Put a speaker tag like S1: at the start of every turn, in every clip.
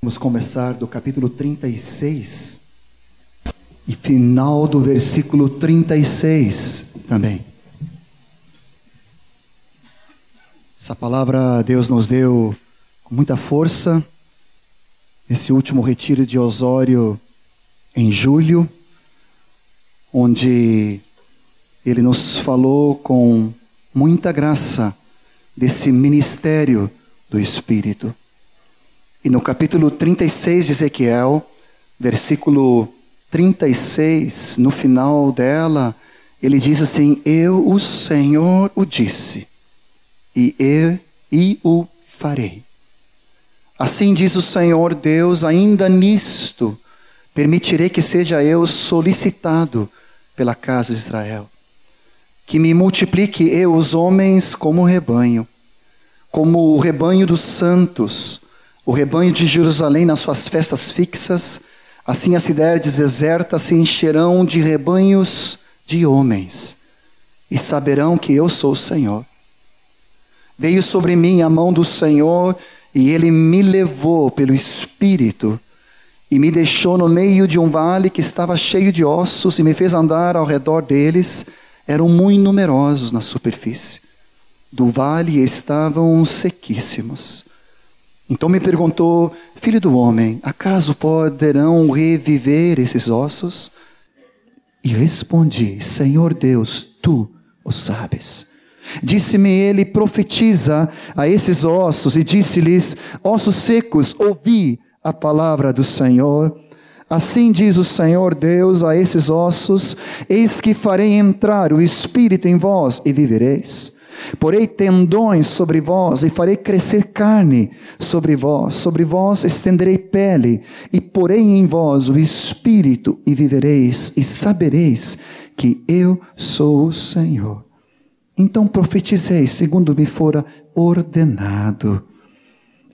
S1: Vamos começar do capítulo 36 e final do versículo 36 também. Essa palavra Deus nos deu com muita força nesse último retiro de Osório em julho, onde ele nos falou com muita graça desse ministério do Espírito. E no capítulo 36 de Ezequiel, versículo 36, no final dela, ele diz assim: Eu, o Senhor, o disse, e eu e o farei. Assim diz o Senhor Deus, ainda nisto permitirei que seja eu solicitado pela casa de Israel, que me multiplique eu os homens como rebanho, como o rebanho dos santos, o rebanho de Jerusalém nas suas festas fixas, assim as cidades desertas se encherão de rebanhos de homens, e saberão que eu sou o Senhor. Veio sobre mim a mão do Senhor, e ele me levou pelo Espírito, e me deixou no meio de um vale que estava cheio de ossos, e me fez andar ao redor deles, eram muito numerosos na superfície. Do vale estavam sequíssimos. Então me perguntou: Filho do homem, acaso poderão reviver esses ossos? E respondi: Senhor Deus, tu o sabes. Disse-me ele: Profetiza a esses ossos, e disse-lhes: Ossos secos, ouvi a palavra do Senhor. Assim diz o Senhor Deus a esses ossos: Eis que farei entrar o espírito em vós e vivereis. Porei tendões sobre vós e farei crescer carne sobre vós, sobre vós estenderei pele e porei em vós o espírito e vivereis e sabereis que eu sou o Senhor. Então profetizei segundo me fora ordenado.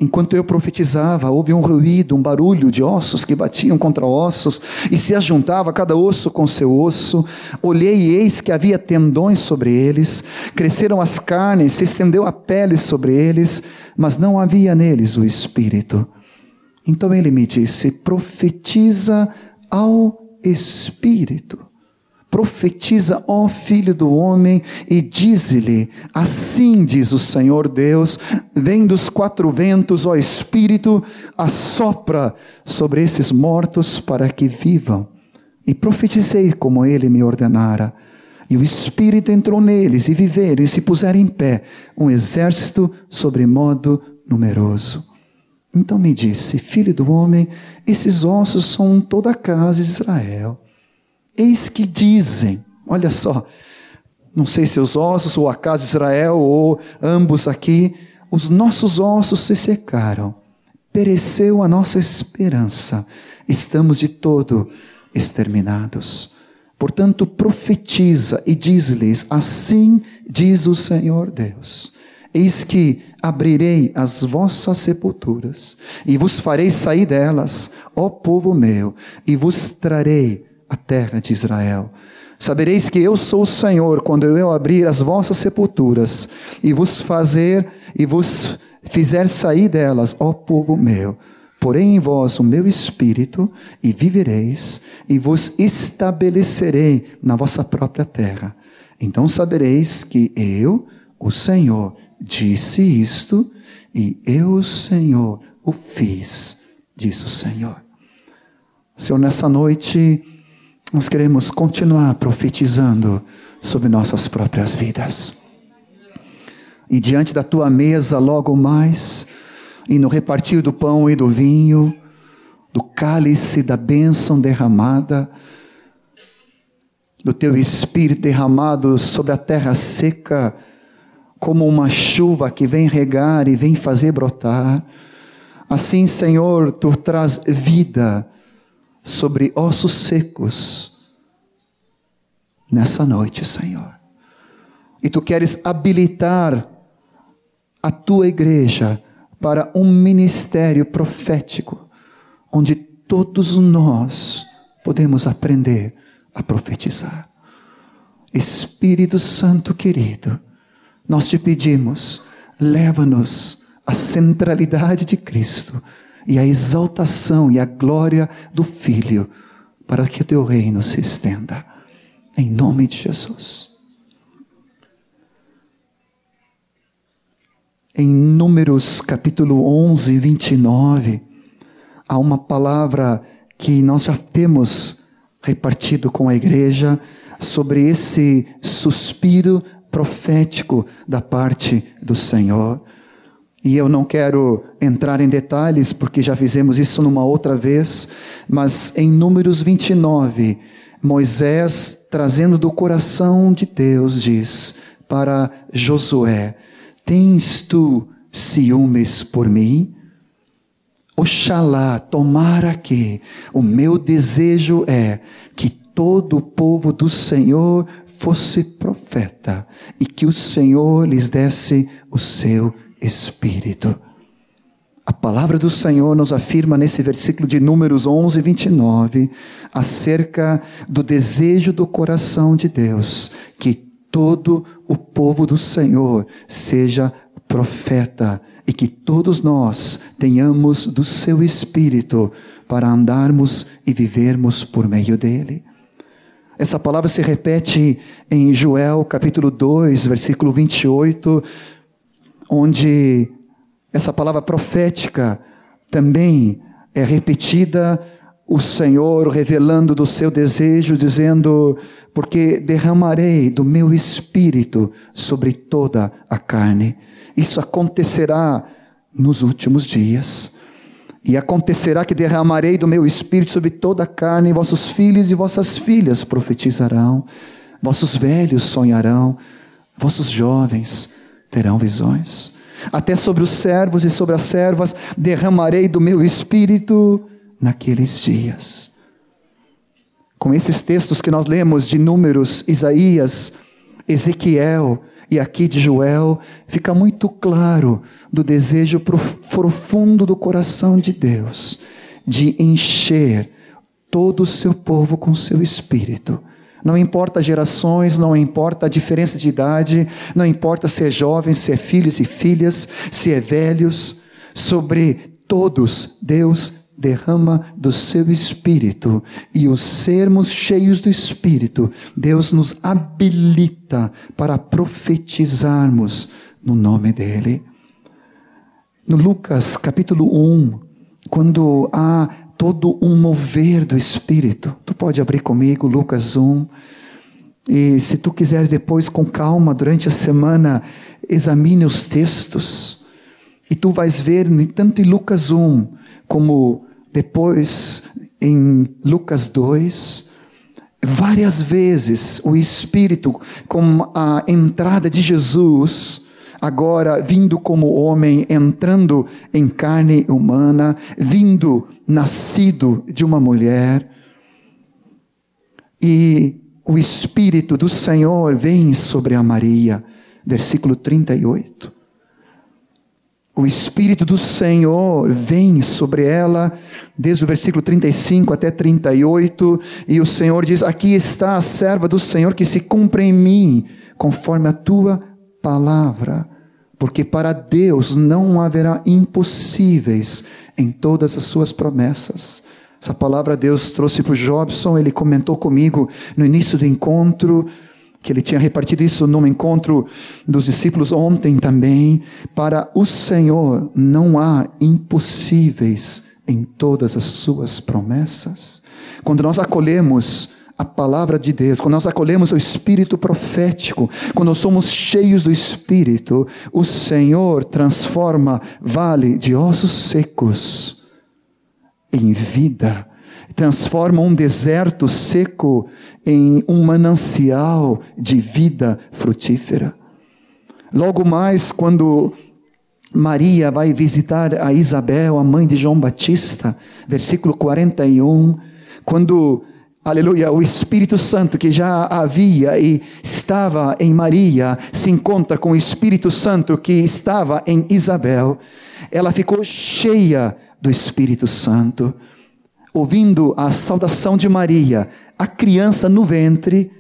S1: Enquanto eu profetizava, houve um ruído, um barulho de ossos que batiam contra ossos, e se ajuntava cada osso com seu osso. Olhei e eis que havia tendões sobre eles, cresceram as carnes, se estendeu a pele sobre eles, mas não havia neles o espírito. Então ele me disse: profetiza ao espírito profetiza, ó filho do homem, e dize-lhe: Assim diz o Senhor Deus: Vem dos quatro ventos, ó Espírito, assopra sobre esses mortos para que vivam. E profetizei como ele me ordenara. E o Espírito entrou neles, e viveram, e se puseram em pé, um exército sobre modo numeroso. Então me disse: Filho do homem, esses ossos são toda a casa de Israel. Eis que dizem, olha só, não sei se os ossos ou a casa de Israel ou ambos aqui, os nossos ossos se secaram, pereceu a nossa esperança, estamos de todo exterminados. Portanto, profetiza e diz-lhes: Assim diz o Senhor Deus. Eis que abrirei as vossas sepulturas, e vos farei sair delas, ó povo meu, e vos trarei a terra de Israel. Sabereis que eu sou o Senhor quando eu abrir as vossas sepulturas e vos fazer e vos fizer sair delas, ó povo meu. Porém em vós o meu espírito e vivereis e vos estabelecerei na vossa própria terra. Então sabereis que eu, o Senhor, disse isto e eu, o Senhor, o fiz, diz o Senhor. Senhor, nessa noite nós queremos continuar profetizando sobre nossas próprias vidas. E diante da tua mesa, logo mais, e no repartir do pão e do vinho, do cálice da bênção derramada, do teu espírito derramado sobre a terra seca, como uma chuva que vem regar e vem fazer brotar. Assim, Senhor, tu traz vida sobre ossos secos nessa noite, Senhor. E tu queres habilitar a tua igreja para um ministério profético, onde todos nós podemos aprender a profetizar. Espírito Santo querido, nós te pedimos, leva-nos à centralidade de Cristo e a exaltação e a glória do Filho, para que o teu reino se estenda. Em nome de Jesus. Em Números capítulo 11, 29, há uma palavra que nós já temos repartido com a igreja sobre esse suspiro profético da parte do Senhor. E eu não quero entrar em detalhes, porque já fizemos isso numa outra vez, mas em Números 29, Moisés, trazendo do coração de Deus, diz para Josué: Tens tu ciúmes por mim? Oxalá, tomara que o meu desejo é que todo o povo do Senhor fosse profeta e que o Senhor lhes desse o seu espírito. A palavra do Senhor nos afirma nesse versículo de Números 11, 29, acerca do desejo do coração de Deus, que todo o povo do Senhor seja profeta e que todos nós tenhamos do seu espírito para andarmos e vivermos por meio dele. Essa palavra se repete em Joel capítulo 2, versículo 28, onde essa palavra profética também é repetida, o Senhor revelando do seu desejo, dizendo: Porque derramarei do meu espírito sobre toda a carne. Isso acontecerá nos últimos dias. E acontecerá que derramarei do meu espírito sobre toda a carne, e vossos filhos e vossas filhas profetizarão, vossos velhos sonharão, vossos jovens terão visões. Até sobre os servos e sobre as servas derramarei do meu espírito naqueles dias. Com esses textos que nós lemos de Números, Isaías, Ezequiel, e aqui de Joel fica muito claro do desejo profundo do coração de Deus de encher todo o seu povo com seu espírito. Não importa gerações, não importa a diferença de idade, não importa se é jovem, se é filhos e filhas, se é velhos, sobre todos Deus derrama do seu espírito e os sermos cheios do espírito, Deus nos habilita para profetizarmos no nome dele. No Lucas capítulo 1, quando há todo um mover do espírito, tu pode abrir comigo Lucas 1. E se tu quiseres depois com calma durante a semana, examine os textos. E tu vais ver, tanto em Lucas 1, como depois em Lucas 2, várias vezes o Espírito, com a entrada de Jesus, agora vindo como homem, entrando em carne humana, vindo nascido de uma mulher, e o Espírito do Senhor vem sobre a Maria, versículo 38. O Espírito do Senhor vem sobre ela, desde o versículo 35 até 38, e o Senhor diz: Aqui está a serva do Senhor que se cumpre em mim, conforme a tua palavra. Porque para Deus não haverá impossíveis em todas as suas promessas. Essa palavra Deus trouxe para o Jobson, ele comentou comigo no início do encontro que ele tinha repartido isso num encontro dos discípulos ontem também. Para o Senhor não há impossíveis em todas as suas promessas. Quando nós acolhemos a palavra de Deus, quando nós acolhemos o espírito profético, quando somos cheios do espírito, o Senhor transforma vale de ossos secos em vida transforma um deserto seco em um manancial de vida frutífera. Logo mais, quando Maria vai visitar a Isabel, a mãe de João Batista, versículo 41, quando, aleluia, o Espírito Santo que já havia e estava em Maria, se encontra com o Espírito Santo que estava em Isabel, ela ficou cheia do Espírito Santo ouvindo a saudação de Maria, a criança no ventre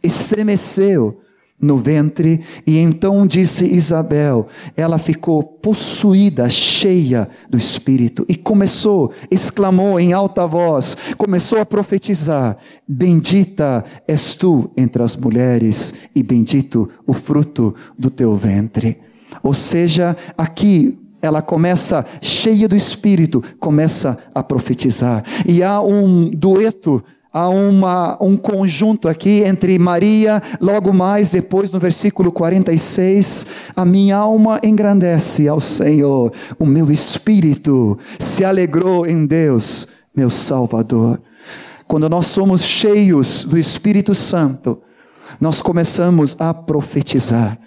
S1: estremeceu no ventre, e então disse Isabel, ela ficou possuída, cheia do Espírito, e começou, exclamou em alta voz, começou a profetizar: Bendita és tu entre as mulheres, e bendito o fruto do teu ventre. Ou seja, aqui ela começa cheia do Espírito, começa a profetizar. E há um dueto há uma, um conjunto aqui entre Maria, logo mais depois no versículo 46, a minha alma engrandece ao Senhor, o meu espírito se alegrou em Deus, meu Salvador. Quando nós somos cheios do Espírito Santo, nós começamos a profetizar.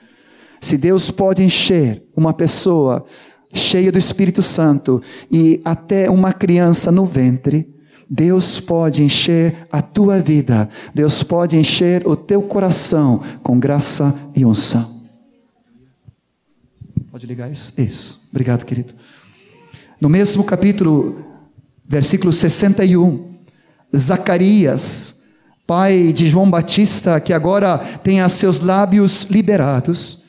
S1: Se Deus pode encher uma pessoa cheia do Espírito Santo e até uma criança no ventre, Deus pode encher a tua vida, Deus pode encher o teu coração com graça e unção. Pode ligar isso? Isso. Obrigado, querido. No mesmo capítulo, versículo 61, Zacarias, pai de João Batista, que agora tem os seus lábios liberados,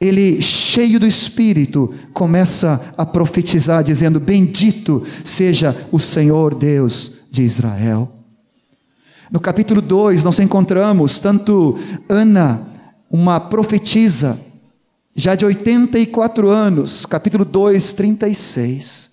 S1: ele, cheio do Espírito, começa a profetizar, dizendo: Bendito seja o Senhor Deus de Israel. No capítulo 2, nós encontramos tanto Ana, uma profetisa, já de 84 anos, capítulo 2, 36,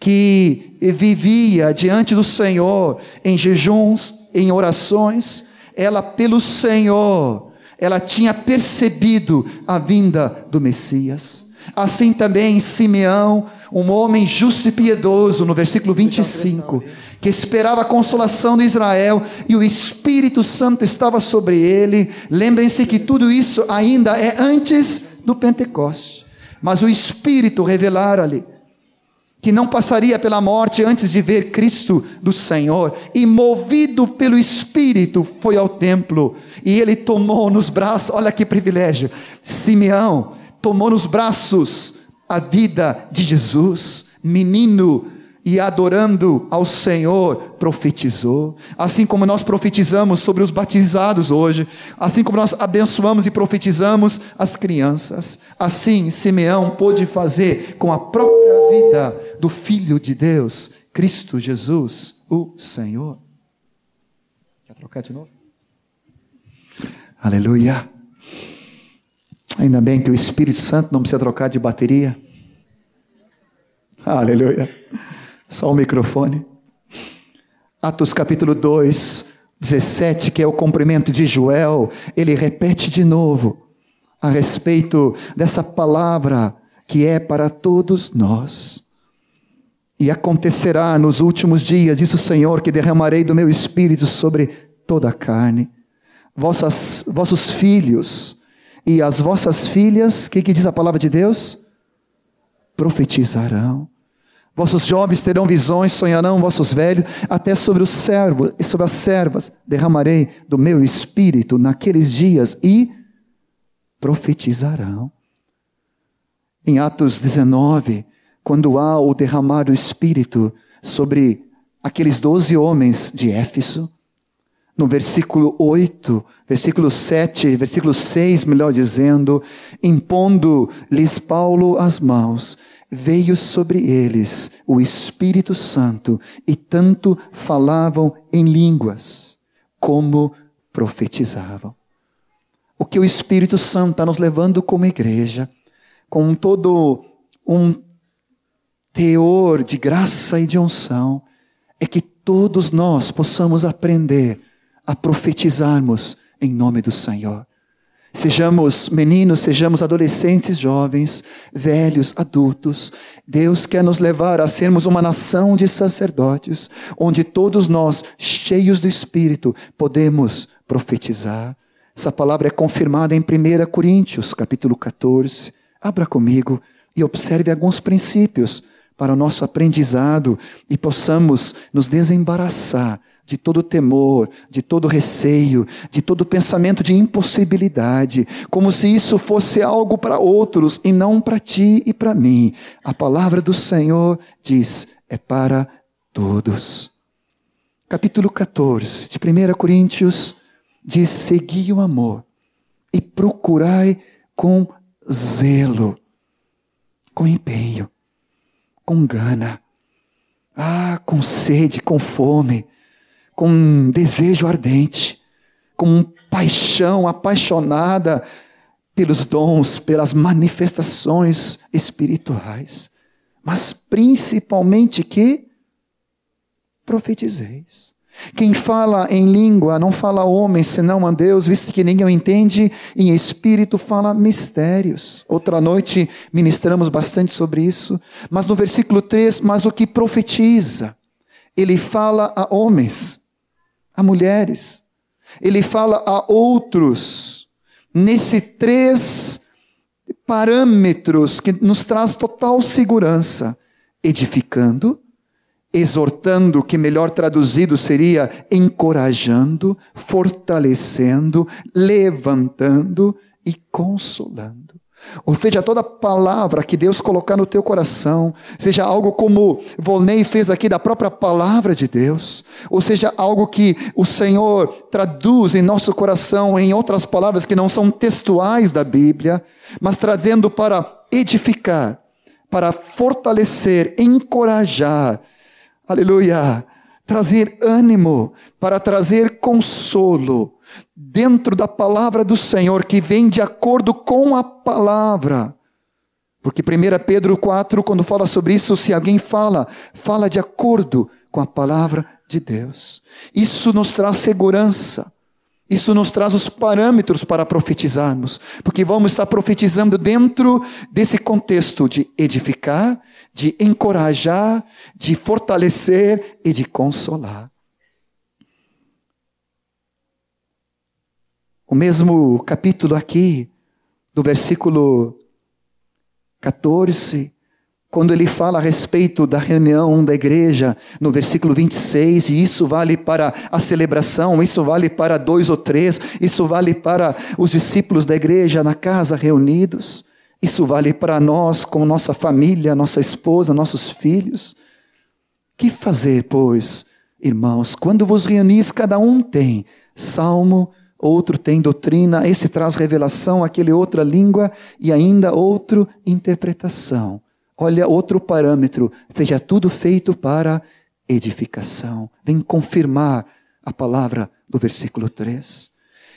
S1: que vivia diante do Senhor em jejuns, em orações, ela pelo Senhor ela tinha percebido a vinda do Messias. Assim também Simeão, um homem justo e piedoso, no versículo 25, que esperava a consolação de Israel e o Espírito Santo estava sobre ele. Lembrem-se que tudo isso ainda é antes do Pentecoste, mas o Espírito revelara-lhe que não passaria pela morte antes de ver Cristo do Senhor, e movido pelo Espírito foi ao templo, e ele tomou nos braços, olha que privilégio, Simeão tomou nos braços a vida de Jesus, menino e adorando ao Senhor, profetizou. Assim como nós profetizamos sobre os batizados hoje, assim como nós abençoamos e profetizamos as crianças, assim Simeão pôde fazer com a própria vida do Filho de Deus, Cristo Jesus, o Senhor. Quer trocar de novo? Aleluia. Ainda bem que o Espírito Santo não precisa trocar de bateria. Aleluia. Só o microfone. Atos capítulo 2, 17, que é o cumprimento de Joel, ele repete de novo a respeito dessa palavra que é para todos nós. E acontecerá nos últimos dias, diz o Senhor, que derramarei do meu espírito sobre toda a carne. Vossas, vossos filhos e as vossas filhas, o que, que diz a palavra de Deus? Profetizarão. Vossos jovens terão visões, sonharão vossos velhos, até sobre os servos e sobre as servas derramarei do meu espírito naqueles dias e profetizarão. Em Atos 19, quando há o derramar do espírito sobre aqueles doze homens de Éfeso, no versículo 8, versículo 7, versículo 6, melhor dizendo, impondo-lhes Paulo as mãos, veio sobre eles o Espírito Santo e tanto falavam em línguas como profetizavam. O que o Espírito Santo está nos levando como igreja, com todo um teor de graça e de unção, é que todos nós possamos aprender a profetizarmos em nome do Senhor. Sejamos meninos, sejamos adolescentes, jovens, velhos, adultos. Deus quer nos levar a sermos uma nação de sacerdotes, onde todos nós, cheios do Espírito, podemos profetizar. Essa palavra é confirmada em 1 Coríntios, capítulo 14. Abra comigo e observe alguns princípios para o nosso aprendizado e possamos nos desembaraçar de todo temor, de todo receio, de todo pensamento de impossibilidade, como se isso fosse algo para outros e não para ti e para mim. A palavra do Senhor diz: é para todos. Capítulo 14 de 1 Coríntios diz: segui o amor e procurai com zelo, com empenho, com gana, ah, com sede, com fome, com desejo ardente, com paixão apaixonada pelos dons, pelas manifestações espirituais, mas principalmente que profetizeis. Quem fala em língua não fala homem, senão a Deus, visto que ninguém o entende, em espírito fala mistérios. Outra noite ministramos bastante sobre isso, mas no versículo 3, mas o que profetiza, ele fala a homens, a mulheres, ele fala a outros, nesse três parâmetros que nos traz total segurança, edificando, exortando, que melhor traduzido seria encorajando, fortalecendo, levantando e consolando. Ou seja, toda palavra que Deus colocar no teu coração, seja algo como Volney fez aqui da própria palavra de Deus, ou seja, algo que o Senhor traduz em nosso coração em outras palavras que não são textuais da Bíblia, mas trazendo para edificar, para fortalecer, encorajar, aleluia, trazer ânimo, para trazer consolo, dentro da palavra do Senhor, que vem de acordo com a palavra. Porque 1 Pedro 4, quando fala sobre isso, se alguém fala, fala de acordo com a palavra de Deus. Isso nos traz segurança. Isso nos traz os parâmetros para profetizarmos, porque vamos estar profetizando dentro desse contexto de edificar, de encorajar, de fortalecer e de consolar. O mesmo capítulo aqui, do versículo 14, quando ele fala a respeito da reunião da igreja, no versículo 26, e isso vale para a celebração, isso vale para dois ou três, isso vale para os discípulos da igreja na casa reunidos, isso vale para nós, com nossa família, nossa esposa, nossos filhos. Que fazer, pois, irmãos, quando vos reunis, cada um tem salmo, outro tem doutrina, esse traz revelação, aquele outra língua e ainda outro interpretação. Olha outro parâmetro, seja tudo feito para edificação. Vem confirmar a palavra do versículo 3.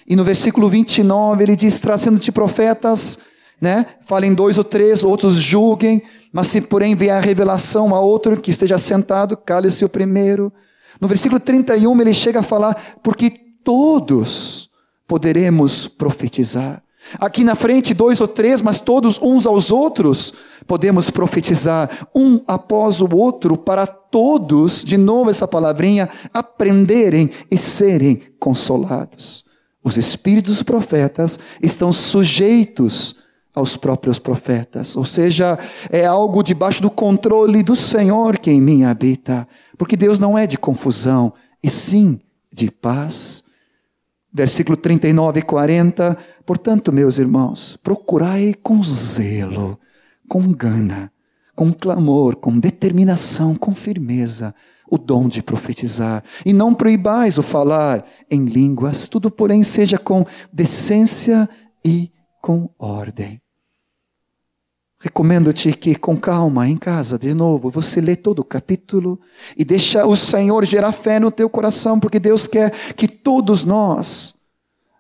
S1: E no versículo 29 ele diz: trazendo-te profetas, né? Falem dois ou três, outros julguem, mas se porém vier a revelação a outro que esteja sentado, cale-se o primeiro. No versículo 31 ele chega a falar: porque todos poderemos profetizar. Aqui na frente, dois ou três, mas todos uns aos outros, podemos profetizar, um após o outro, para todos, de novo essa palavrinha, aprenderem e serem consolados. Os espíritos profetas estão sujeitos aos próprios profetas, ou seja, é algo debaixo do controle do Senhor que em mim habita, porque Deus não é de confusão, e sim de paz versículo 39 e 40. Portanto, meus irmãos, procurai com zelo, com gana, com clamor, com determinação, com firmeza, o dom de profetizar, e não proibais o falar em línguas, tudo, porém, seja com decência e com ordem. Recomendo-te que, com calma, em casa, de novo, você lê todo o capítulo e deixa o Senhor gerar fé no teu coração, porque Deus quer que todos nós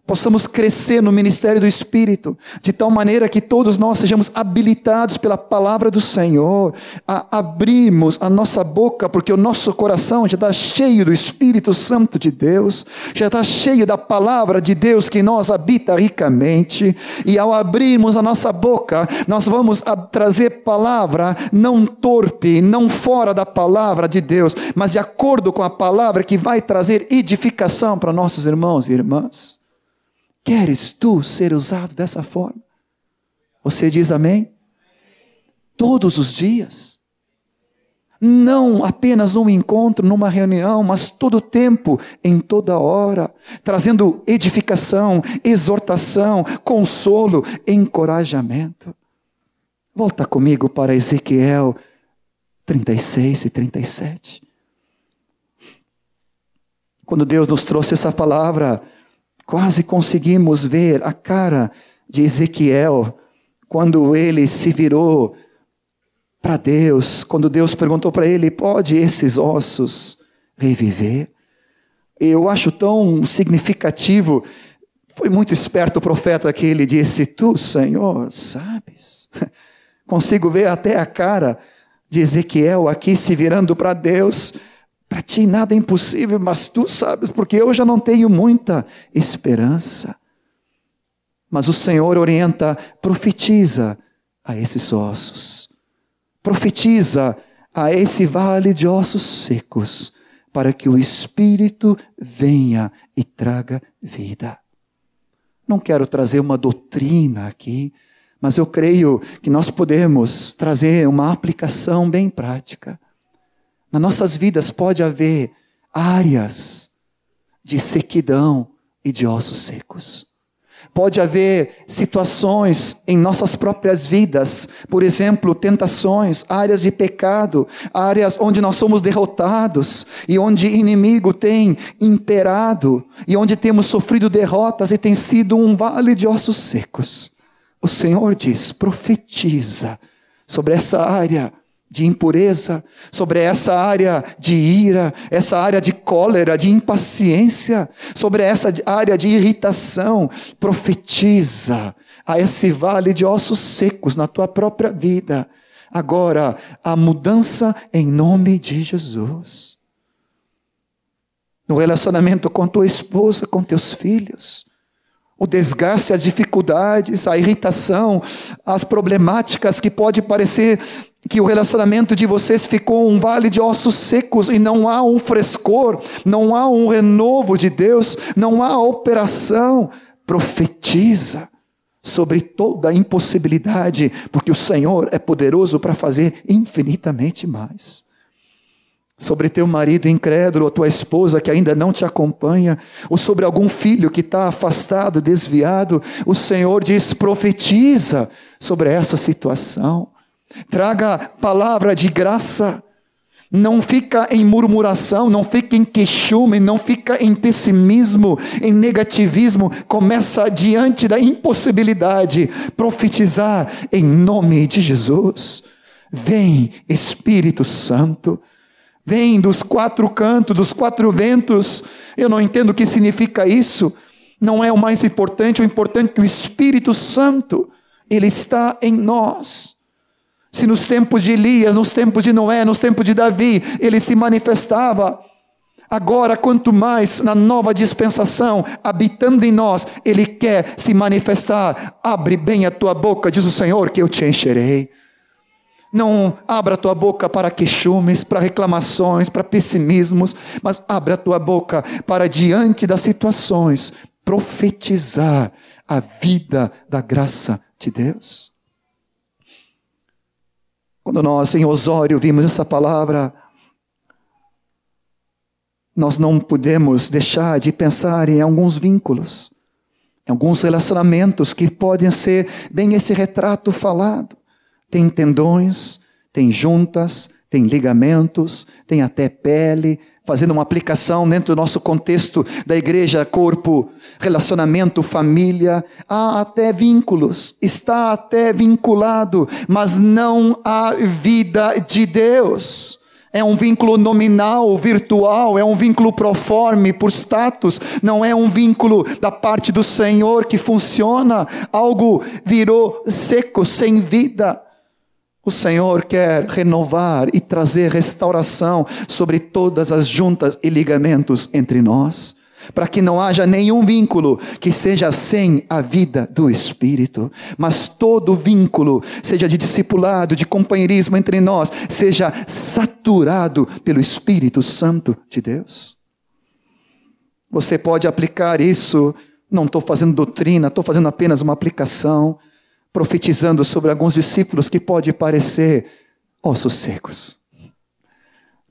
S1: possamos crescer no ministério do Espírito, de tal maneira que todos nós sejamos habilitados pela palavra do Senhor, a abrirmos a nossa boca, porque o nosso coração já está cheio do Espírito Santo de Deus, já está cheio da palavra de Deus que nós habita ricamente, e ao abrirmos a nossa boca, nós vamos trazer palavra não torpe, não fora da palavra de Deus, mas de acordo com a palavra que vai trazer edificação para nossos irmãos e irmãs. Queres tu ser usado dessa forma? Você diz amém? Todos os dias. Não apenas num encontro, numa reunião, mas todo o tempo, em toda hora, trazendo edificação, exortação, consolo, encorajamento. Volta comigo para Ezequiel 36 e 37. Quando Deus nos trouxe essa palavra, Quase conseguimos ver a cara de Ezequiel quando ele se virou para Deus, quando Deus perguntou para ele: pode esses ossos reviver? Eu acho tão significativo. Foi muito esperto o profeta que ele disse: Tu, Senhor, sabes. Consigo ver até a cara de Ezequiel aqui se virando para Deus. Para ti nada é impossível, mas tu sabes, porque eu já não tenho muita esperança. Mas o Senhor orienta, profetiza a esses ossos, profetiza a esse vale de ossos secos, para que o Espírito venha e traga vida. Não quero trazer uma doutrina aqui, mas eu creio que nós podemos trazer uma aplicação bem prática. Nas nossas vidas pode haver áreas de sequidão e de ossos secos. Pode haver situações em nossas próprias vidas, por exemplo, tentações, áreas de pecado, áreas onde nós somos derrotados e onde inimigo tem imperado e onde temos sofrido derrotas e tem sido um vale de ossos secos. O Senhor diz: profetiza sobre essa área de impureza, sobre essa área de ira, essa área de cólera, de impaciência, sobre essa área de irritação. Profetiza a esse vale de ossos secos na tua própria vida. Agora, a mudança em nome de Jesus. No relacionamento com tua esposa, com teus filhos o desgaste, as dificuldades, a irritação, as problemáticas que pode parecer que o relacionamento de vocês ficou um vale de ossos secos e não há um frescor, não há um renovo de Deus, não há operação. Profetiza sobre toda impossibilidade, porque o Senhor é poderoso para fazer infinitamente mais sobre teu marido incrédulo, ou tua esposa que ainda não te acompanha, ou sobre algum filho que está afastado, desviado, o Senhor diz: profetiza sobre essa situação, traga palavra de graça. Não fica em murmuração, não fica em queixume, não fica em pessimismo, em negativismo. Começa diante da impossibilidade, profetizar em nome de Jesus. Vem, Espírito Santo. Vem dos quatro cantos, dos quatro ventos. Eu não entendo o que significa isso. Não é o mais importante, o importante é que o Espírito Santo, ele está em nós. Se nos tempos de Elias, nos tempos de Noé, nos tempos de Davi, ele se manifestava, agora quanto mais na nova dispensação, habitando em nós, ele quer se manifestar. Abre bem a tua boca, diz o Senhor, que eu te encherei. Não abra a tua boca para queixumes, para reclamações, para pessimismos, mas abra a tua boca para diante das situações profetizar a vida da graça de Deus. Quando nós em Osório vimos essa palavra, nós não podemos deixar de pensar em alguns vínculos, em alguns relacionamentos que podem ser bem esse retrato falado tem tendões, tem juntas, tem ligamentos, tem até pele, fazendo uma aplicação dentro do nosso contexto da igreja, corpo, relacionamento, família, há até vínculos, está até vinculado, mas não há vida de Deus. É um vínculo nominal, virtual, é um vínculo proforme, por status, não é um vínculo da parte do Senhor que funciona. Algo virou seco, sem vida. O Senhor quer renovar e trazer restauração sobre todas as juntas e ligamentos entre nós, para que não haja nenhum vínculo que seja sem a vida do Espírito, mas todo vínculo, seja de discipulado, de companheirismo entre nós, seja saturado pelo Espírito Santo de Deus. Você pode aplicar isso, não estou fazendo doutrina, estou fazendo apenas uma aplicação profetizando sobre alguns discípulos que pode parecer ossos secos.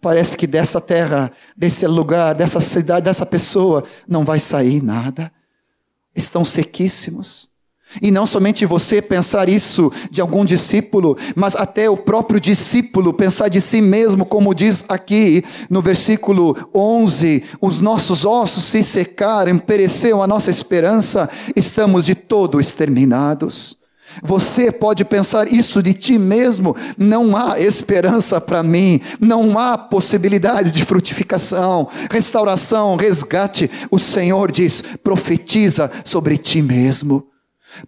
S1: Parece que dessa terra, desse lugar, dessa cidade, dessa pessoa, não vai sair nada. Estão sequíssimos. E não somente você pensar isso de algum discípulo, mas até o próprio discípulo pensar de si mesmo, como diz aqui no versículo 11: os nossos ossos se secaram, pereceu a nossa esperança, estamos de todo exterminados. Você pode pensar isso de ti mesmo, não há esperança para mim, não há possibilidade de frutificação, restauração, resgate. O Senhor diz: profetiza sobre ti mesmo.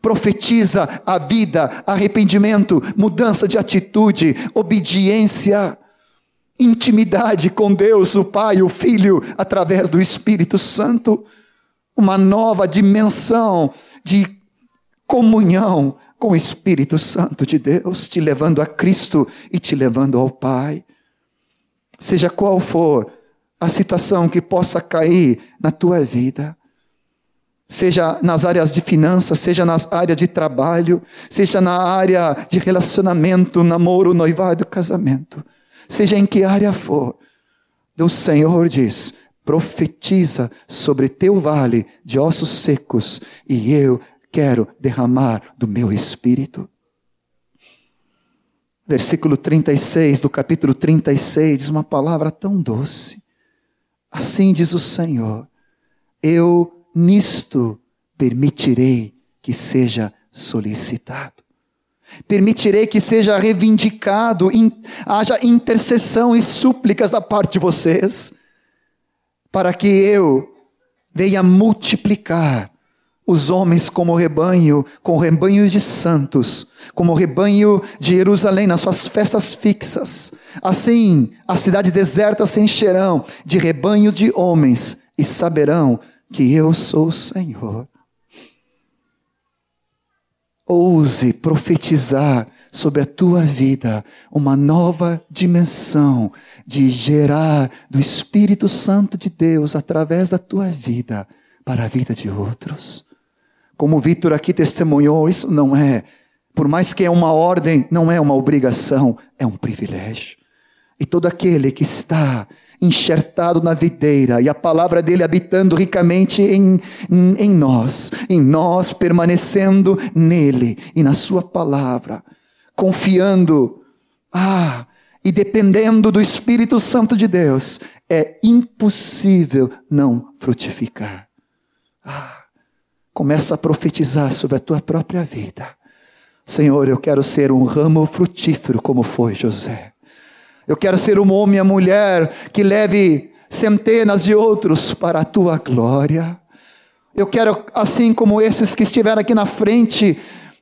S1: Profetiza a vida, arrependimento, mudança de atitude, obediência, intimidade com Deus, o Pai, o Filho, através do Espírito Santo. Uma nova dimensão de comunhão com o Espírito Santo de Deus, te levando a Cristo e te levando ao Pai. Seja qual for a situação que possa cair na tua vida, seja nas áreas de finanças, seja nas áreas de trabalho, seja na área de relacionamento, namoro, noivado, casamento, seja em que área for, o Senhor diz: profetiza sobre teu vale de ossos secos, e eu quero derramar do meu espírito. Versículo 36 do capítulo 36 diz uma palavra tão doce. Assim diz o Senhor: Eu nisto permitirei que seja solicitado. Permitirei que seja reivindicado, in, haja intercessão e súplicas da parte de vocês, para que eu venha multiplicar os homens como rebanho, como rebanho de santos, como rebanho de Jerusalém nas suas festas fixas. Assim, a cidade deserta se encherão de rebanho de homens e saberão que eu sou o Senhor. Ouse profetizar sobre a tua vida uma nova dimensão de gerar do Espírito Santo de Deus através da tua vida para a vida de outros. Como o Vitor aqui testemunhou, isso não é, por mais que é uma ordem, não é uma obrigação, é um privilégio. E todo aquele que está enxertado na videira e a palavra dele habitando ricamente em, em, nós, em nós permanecendo nele e na sua palavra, confiando, ah, e dependendo do Espírito Santo de Deus, é impossível não frutificar. Ah, começa a profetizar sobre a tua própria vida. Senhor, eu quero ser um ramo frutífero como foi José. Eu quero ser um homem e uma mulher que leve centenas de outros para a tua glória. Eu quero, assim como esses que estiveram aqui na frente,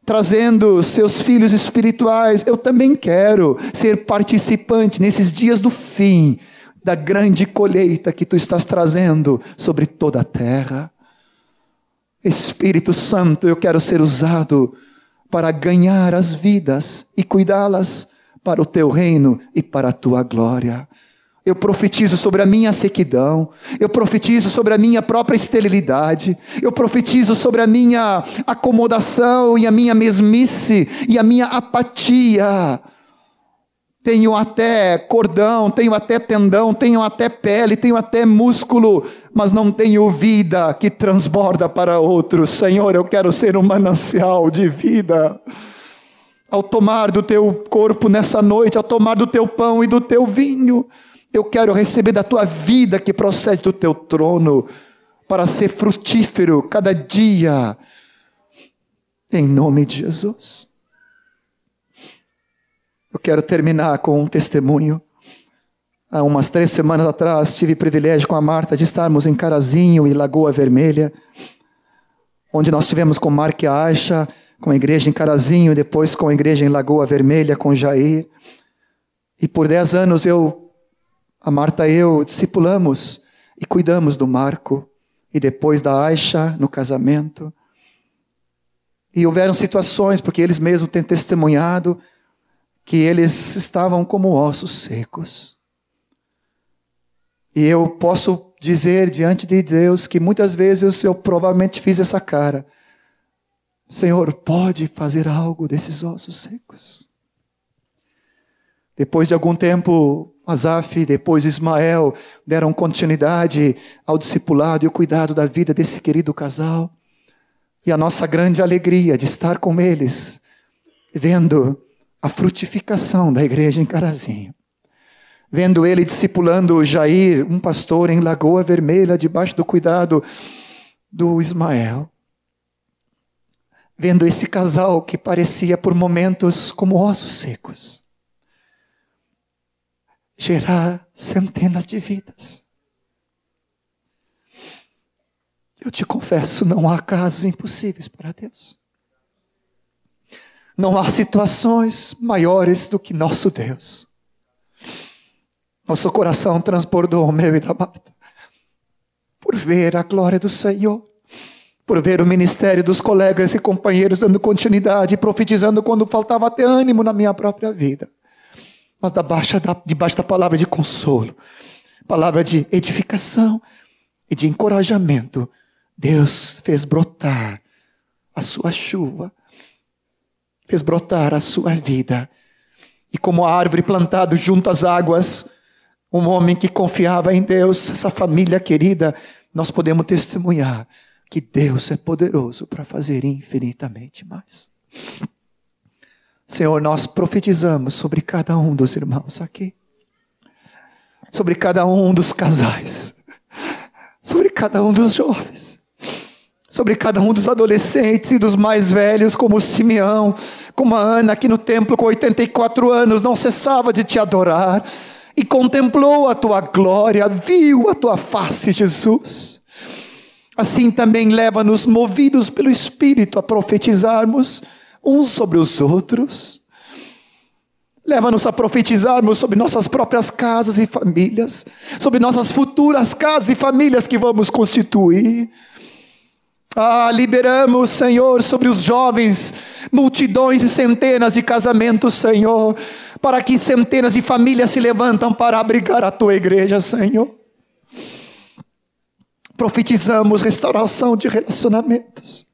S1: trazendo seus filhos espirituais, eu também quero ser participante nesses dias do fim, da grande colheita que tu estás trazendo sobre toda a terra. Espírito Santo, eu quero ser usado para ganhar as vidas e cuidá-las para o teu reino e para a tua glória. Eu profetizo sobre a minha sequidão, eu profetizo sobre a minha própria esterilidade, eu profetizo sobre a minha acomodação e a minha mesmice e a minha apatia. Tenho até cordão, tenho até tendão, tenho até pele, tenho até músculo, mas não tenho vida que transborda para outros. Senhor, eu quero ser um manancial de vida ao tomar do teu corpo nessa noite, ao tomar do teu pão e do teu vinho, eu quero receber da tua vida que procede do teu trono, para ser frutífero cada dia, em nome de Jesus. Eu quero terminar com um testemunho. Há umas três semanas atrás, tive privilégio com a Marta de estarmos em Carazinho e Lagoa Vermelha, onde nós tivemos com Mark Aisha com a igreja em Carazinho, depois com a igreja em Lagoa Vermelha, com Jair. E por dez anos eu, a Marta e eu, discipulamos e cuidamos do Marco, e depois da Aisha no casamento. E houveram situações, porque eles mesmos têm testemunhado, que eles estavam como ossos secos. E eu posso dizer diante de Deus que muitas vezes eu provavelmente fiz essa cara Senhor, pode fazer algo desses ossos secos. Depois de algum tempo, Azaf, depois Ismael deram continuidade ao discipulado e o cuidado da vida desse querido casal. E a nossa grande alegria de estar com eles, vendo a frutificação da igreja em Carazinho. Vendo ele discipulando Jair, um pastor em Lagoa Vermelha, debaixo do cuidado do Ismael. Vendo esse casal que parecia por momentos como ossos secos gerar centenas de vidas. Eu te confesso, não há casos impossíveis para Deus. Não há situações maiores do que nosso Deus. Nosso coração transbordou o meu e da Marta. Por ver a glória do Senhor, por ver o ministério dos colegas e companheiros dando continuidade, profetizando quando faltava até ânimo na minha própria vida. Mas debaixo da, debaixo da palavra de consolo, palavra de edificação e de encorajamento, Deus fez brotar a sua chuva, fez brotar a sua vida. E como a árvore plantada junto às águas, um homem que confiava em Deus, essa família querida, nós podemos testemunhar que Deus é poderoso para fazer infinitamente mais. Senhor, nós profetizamos sobre cada um dos irmãos aqui, sobre cada um dos casais, sobre cada um dos jovens, sobre cada um dos adolescentes e dos mais velhos, como Simeão, como a Ana, aqui no templo com 84 anos, não cessava de te adorar e contemplou a tua glória, viu a tua face, Jesus. Assim também leva-nos, movidos pelo Espírito, a profetizarmos uns sobre os outros. Leva-nos a profetizarmos sobre nossas próprias casas e famílias, sobre nossas futuras casas e famílias que vamos constituir. Ah, liberamos, Senhor, sobre os jovens, multidões e centenas de casamentos, Senhor, para que centenas de famílias se levantam para abrigar a tua igreja, Senhor. Profetizamos restauração de relacionamentos.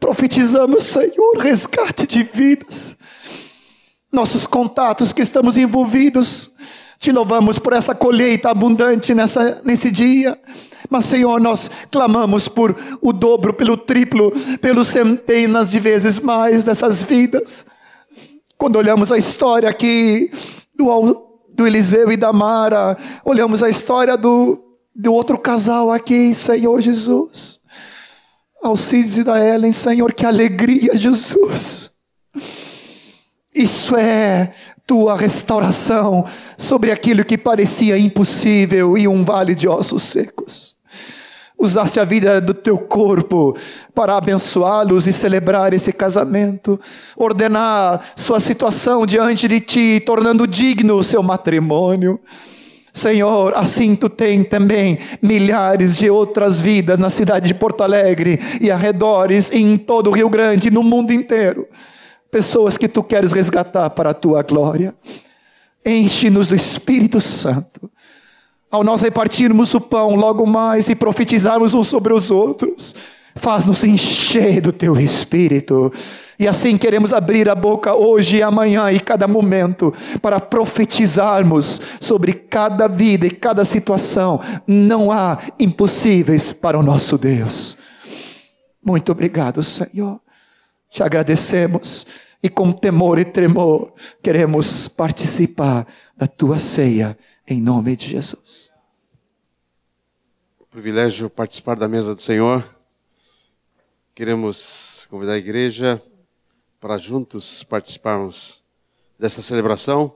S1: Profetizamos, Senhor, resgate de vidas. Nossos contatos que estamos envolvidos, te louvamos por essa colheita abundante nessa, nesse dia. Mas, Senhor, nós clamamos por o dobro, pelo triplo, pelos centenas de vezes mais dessas vidas. Quando olhamos a história aqui do, do Eliseu e da Mara, olhamos a história do, do outro casal aqui, Senhor Jesus. Alcides e da Ellen, Senhor, que alegria, Jesus. Isso é tua restauração sobre aquilo que parecia impossível e um vale de ossos secos. Usaste a vida do teu corpo para abençoá-los e celebrar esse casamento, ordenar sua situação diante de ti, tornando digno o seu matrimônio. Senhor, assim tu tem também milhares de outras vidas na cidade de Porto Alegre e arredores, em todo o Rio Grande, no mundo inteiro. Pessoas que tu queres resgatar para a tua glória. Enche-nos do Espírito Santo. Ao nós repartirmos o pão logo mais e profetizarmos uns sobre os outros, faz-nos encher do teu Espírito e assim queremos abrir a boca hoje e amanhã e cada momento para profetizarmos sobre cada vida e cada situação. Não há impossíveis para o nosso Deus. Muito obrigado, Senhor. Te agradecemos e com temor e tremor queremos participar da tua ceia em nome de Jesus.
S2: Privilégio participar da mesa do Senhor. Queremos convidar a igreja para juntos participarmos dessa celebração.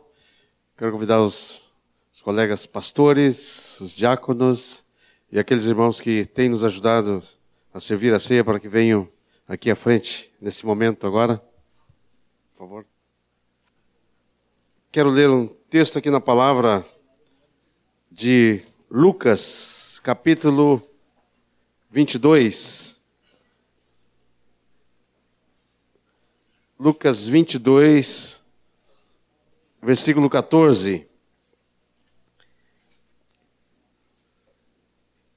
S2: Quero convidar os, os, colegas pastores, os diáconos e aqueles irmãos que têm nos ajudado a servir a ceia para que venham aqui à frente nesse momento agora. Por favor. Quero ler um texto aqui na palavra de Lucas, capítulo 22. Lucas 22, versículo 14,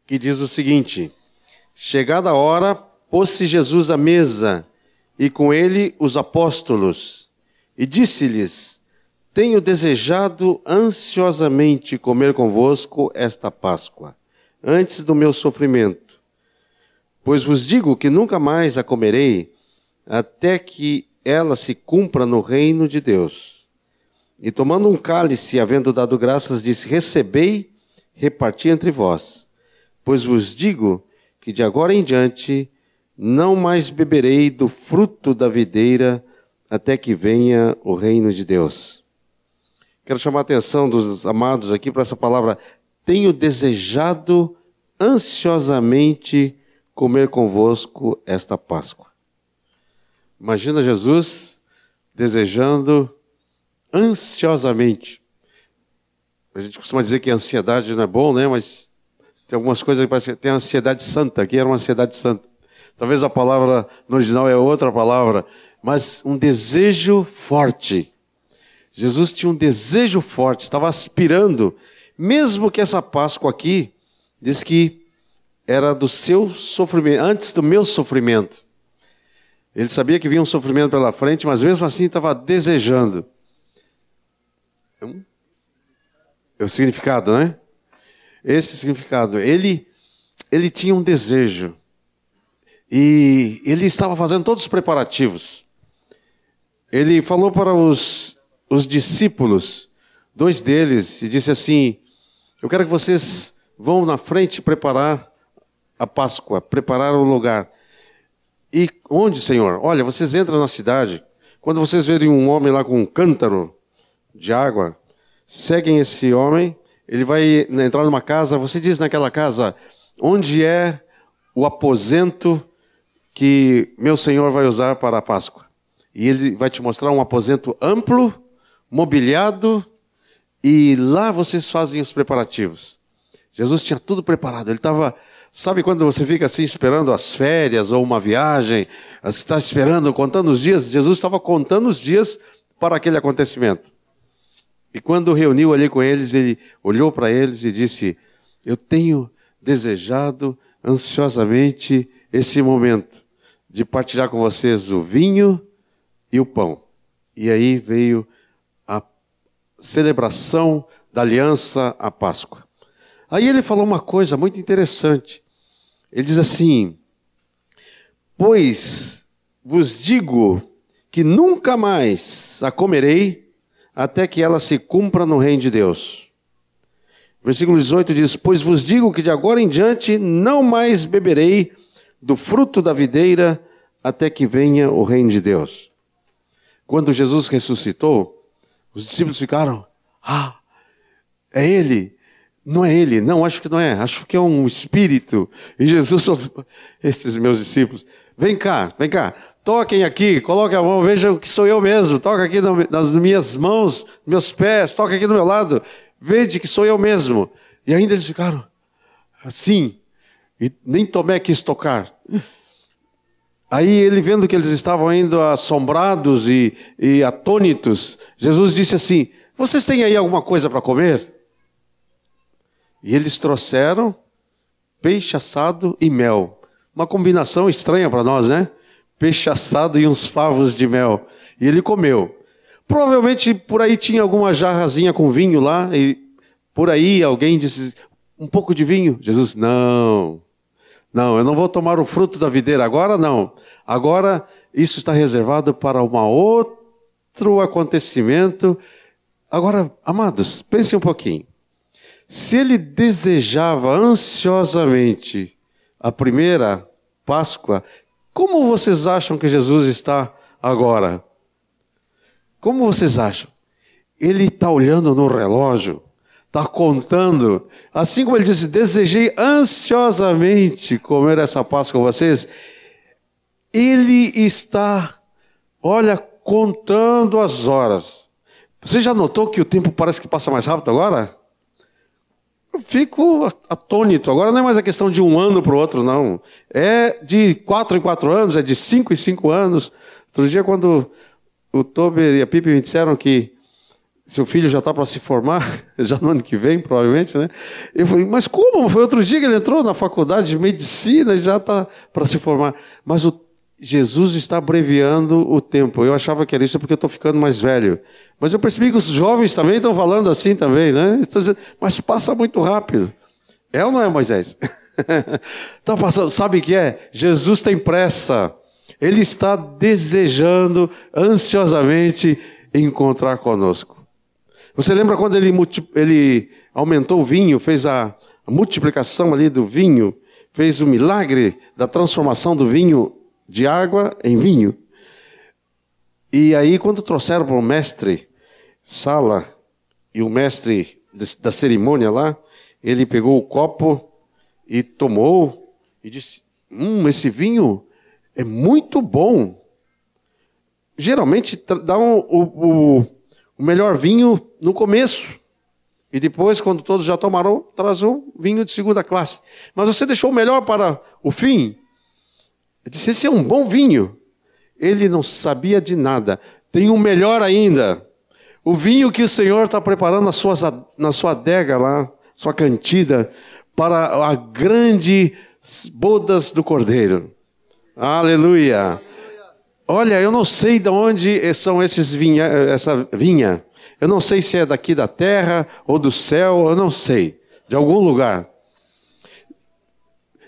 S2: que diz o seguinte: Chegada a hora, pôs-se Jesus à mesa, e com ele os apóstolos, e disse-lhes: Tenho desejado ansiosamente comer convosco esta Páscoa, antes do meu sofrimento. Pois vos digo que nunca mais a comerei, até que ela se cumpra no reino de Deus. E tomando um cálice, havendo dado graças, disse: Recebei, reparti entre vós. Pois vos digo que de agora em diante não mais beberei do fruto da videira, até que venha o reino de Deus. Quero chamar a atenção dos amados aqui para essa palavra. Tenho desejado ansiosamente comer convosco esta Páscoa. Imagina Jesus desejando ansiosamente. A gente costuma dizer que ansiedade não é bom, né? Mas tem algumas coisas que parecem tem ansiedade santa. Aqui era uma ansiedade santa. Talvez a palavra no original é outra palavra, mas um desejo forte. Jesus tinha um desejo forte, estava aspirando, mesmo que essa Páscoa aqui diz que era do seu sofrimento, antes do meu sofrimento. Ele sabia que vinha um sofrimento pela frente, mas mesmo assim estava desejando. É o significado, né? Esse significado. Ele, ele tinha um desejo. E ele estava fazendo todos os preparativos. Ele falou para os, os discípulos, dois deles, e disse assim: Eu quero que vocês vão na frente preparar a Páscoa, preparar o lugar. E onde, Senhor? Olha, vocês entram na cidade, quando vocês verem um homem lá com um cântaro de água, seguem esse homem, ele vai entrar numa casa, você diz naquela casa, onde é o aposento que meu Senhor vai usar para a Páscoa? E ele vai te mostrar um aposento amplo, mobiliado, e lá vocês fazem os preparativos. Jesus tinha tudo preparado, ele estava Sabe quando você fica assim esperando as férias ou uma viagem, está esperando, contando os dias? Jesus estava contando os dias para aquele acontecimento. E quando reuniu ali com eles, ele olhou para eles e disse: Eu tenho desejado ansiosamente esse momento de partilhar com vocês o vinho e o pão. E aí veio a celebração da aliança à Páscoa. Aí ele falou uma coisa muito interessante. Ele diz assim: Pois vos digo que nunca mais a comerei até que ela se cumpra no reino de Deus. Versículo 18 diz: Pois vos digo que de agora em diante não mais beberei do fruto da videira até que venha o reino de Deus. Quando Jesus ressuscitou, os discípulos ficaram: Ah, é Ele. Não é ele, não, acho que não é, acho que é um espírito. E Jesus falou, esses meus discípulos, vem cá, vem cá, toquem aqui, coloquem a mão, vejam que sou eu mesmo, toca aqui nas minhas mãos, meus pés, toca aqui do meu lado, veja que sou eu mesmo. E ainda eles ficaram assim, e nem Tomé quis tocar. Aí ele vendo que eles estavam ainda assombrados e, e atônitos, Jesus disse assim: Vocês têm aí alguma coisa para comer? E eles trouxeram peixe assado e mel. Uma combinação estranha para nós, né? Peixe assado e uns favos de mel. E ele comeu. Provavelmente por aí tinha alguma jarrazinha com vinho lá, e por aí alguém disse: um pouco de vinho. Jesus, não, não, eu não vou tomar o fruto da videira agora, não. Agora isso está reservado para um outro acontecimento. Agora, amados, pensem um pouquinho. Se ele desejava ansiosamente a primeira Páscoa, como vocês acham que Jesus está agora? Como vocês acham? Ele está olhando no relógio, está contando. Assim como ele disse: Desejei ansiosamente comer essa Páscoa com vocês. Ele está, olha, contando as horas. Você já notou que o tempo parece que passa mais rápido agora? Eu fico atônito. Agora não é mais a questão de um ano para o outro, não. É de quatro em quatro anos, é de cinco em cinco anos. Outro dia, quando o Tober e a Pipe me disseram que seu filho já está para se formar, já no ano que vem, provavelmente, né? Eu falei, mas como? Foi outro dia que ele entrou na faculdade de medicina e já está para se formar. Mas o Jesus está abreviando o tempo. Eu achava que era isso porque eu estou ficando mais velho. Mas eu percebi que os jovens também estão falando assim também, né? Dizendo, mas passa muito rápido. É ou não é, Moisés? Está passando, sabe o que é? Jesus tem pressa. Ele está desejando ansiosamente encontrar conosco. Você lembra quando ele, ele aumentou o vinho, fez a, a multiplicação ali do vinho, fez o milagre da transformação do vinho de água em vinho? E aí, quando trouxeram para o mestre Sala, e o mestre da cerimônia lá, ele pegou o copo e tomou e disse: Hum, esse vinho é muito bom. Geralmente dá um, o, o, o melhor vinho no começo. E depois, quando todos já tomaram, traz um vinho de segunda classe. Mas você deixou o melhor para o fim. Ele disse: Esse é um bom vinho. Ele não sabia de nada. Tem um melhor ainda. O vinho que o Senhor está preparando na sua, na sua adega lá, sua cantida, para a grande bodas do Cordeiro. Aleluia. Olha, eu não sei de onde são esses vinha, essa vinha. Eu não sei se é daqui da terra ou do céu, eu não sei. De algum lugar.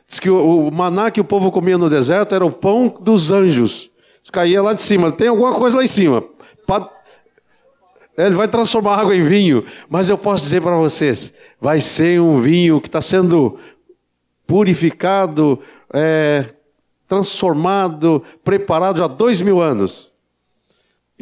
S2: Diz que o, maná que o povo comia no deserto era o pão dos anjos. Caía lá de cima. Tem alguma coisa lá em cima. Ele vai transformar água em vinho. Mas eu posso dizer para vocês: vai ser um vinho que está sendo purificado, é, transformado, preparado há dois mil anos.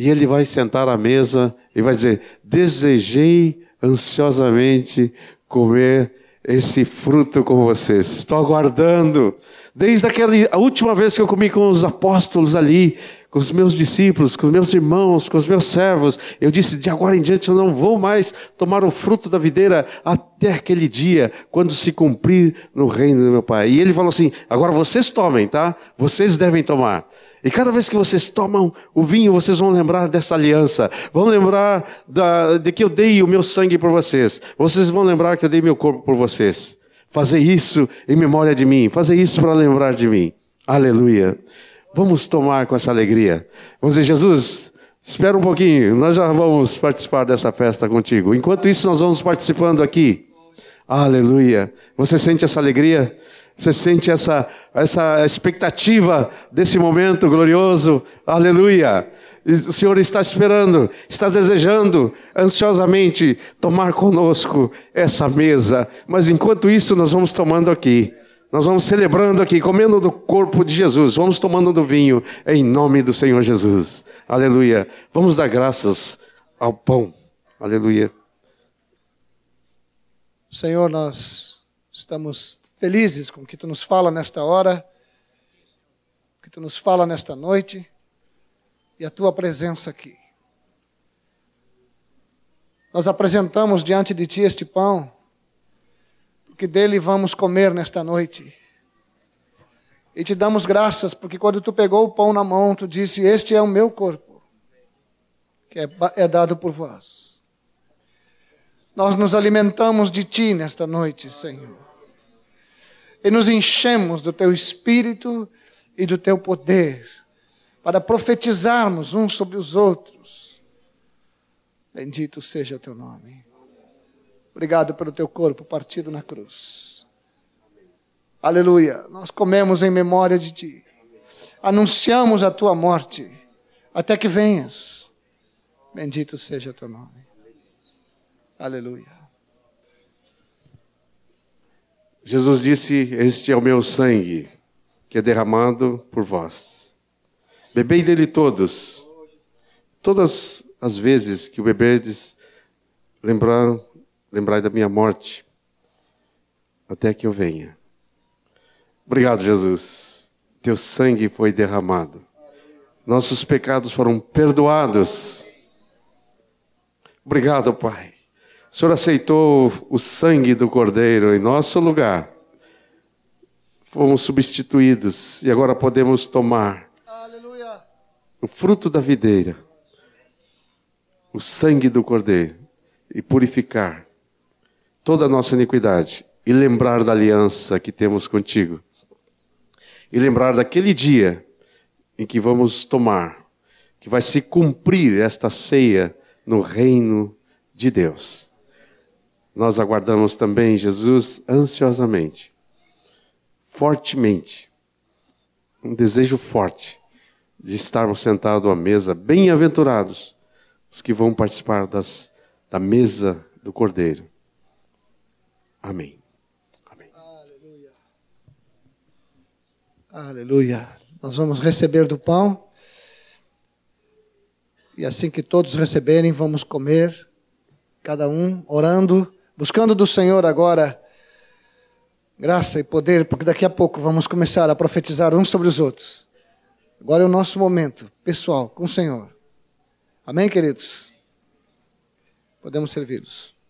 S2: E ele vai sentar à mesa e vai dizer: Desejei ansiosamente comer esse fruto com vocês. Estou aguardando. Desde aquela a última vez que eu comi com os apóstolos ali, com os meus discípulos, com os meus irmãos, com os meus servos, eu disse: de agora em diante eu não vou mais tomar o fruto da videira até aquele dia, quando se cumprir no reino do meu Pai. E ele falou assim: agora vocês tomem, tá? Vocês devem tomar. E cada vez que vocês tomam o vinho, vocês vão lembrar dessa aliança. Vão lembrar da, de que eu dei o meu sangue por vocês. Vocês vão lembrar que eu dei meu corpo por vocês. Fazer isso em memória de mim. Fazer isso para lembrar de mim. Aleluia. Vamos tomar com essa alegria. Vamos dizer, Jesus, espera um pouquinho, nós já vamos participar dessa festa contigo. Enquanto isso, nós vamos participando aqui. Aleluia. Você sente essa alegria? Você sente essa, essa expectativa desse momento glorioso? Aleluia. O Senhor está esperando, está desejando ansiosamente tomar conosco essa mesa. Mas enquanto isso, nós vamos tomando aqui. Nós vamos celebrando aqui, comendo do corpo de Jesus, vamos tomando do vinho, em nome do Senhor Jesus. Aleluia. Vamos dar graças ao pão. Aleluia.
S3: Senhor, nós estamos felizes com o que tu nos fala nesta hora, o que tu nos fala nesta noite e a tua presença aqui. Nós apresentamos diante de ti este pão que dele vamos comer nesta noite. E te damos graças, porque quando tu pegou o pão na mão, tu disse: Este é o meu corpo, que é, é dado por vós. Nós nos alimentamos de ti nesta noite, Senhor. E nos enchemos do teu espírito e do teu poder, para profetizarmos uns sobre os outros. Bendito seja o teu nome. Obrigado pelo teu corpo partido na cruz. Aleluia. Nós comemos em memória de ti. Anunciamos a tua morte até que venhas. Bendito seja o teu nome. Aleluia.
S2: Jesus disse: Este é o meu sangue, que é derramado por vós. Bebei dele todos. Todas as vezes que o beberdes, lembrar lembrai da minha morte, até que eu venha. Obrigado, Jesus. Teu sangue foi derramado. Nossos pecados foram perdoados. Obrigado, Pai. O Senhor aceitou o sangue do Cordeiro em nosso lugar. Fomos substituídos e agora podemos tomar Aleluia. o fruto da videira, o sangue do Cordeiro e purificar toda a nossa iniquidade e lembrar da aliança que temos contigo. E lembrar daquele dia em que vamos tomar, que vai se cumprir esta ceia no reino de Deus. Nós aguardamos também Jesus ansiosamente. fortemente, um desejo forte de estarmos sentados à mesa, bem-aventurados os que vão participar das, da mesa do Cordeiro. Amém. Amém.
S3: Aleluia. Aleluia. Nós vamos receber do pão. E assim que todos receberem, vamos comer, cada um orando, buscando do Senhor agora graça e poder, porque daqui a pouco vamos começar a profetizar uns sobre os outros. Agora é o nosso momento pessoal com o Senhor. Amém, queridos? Podemos servi-los.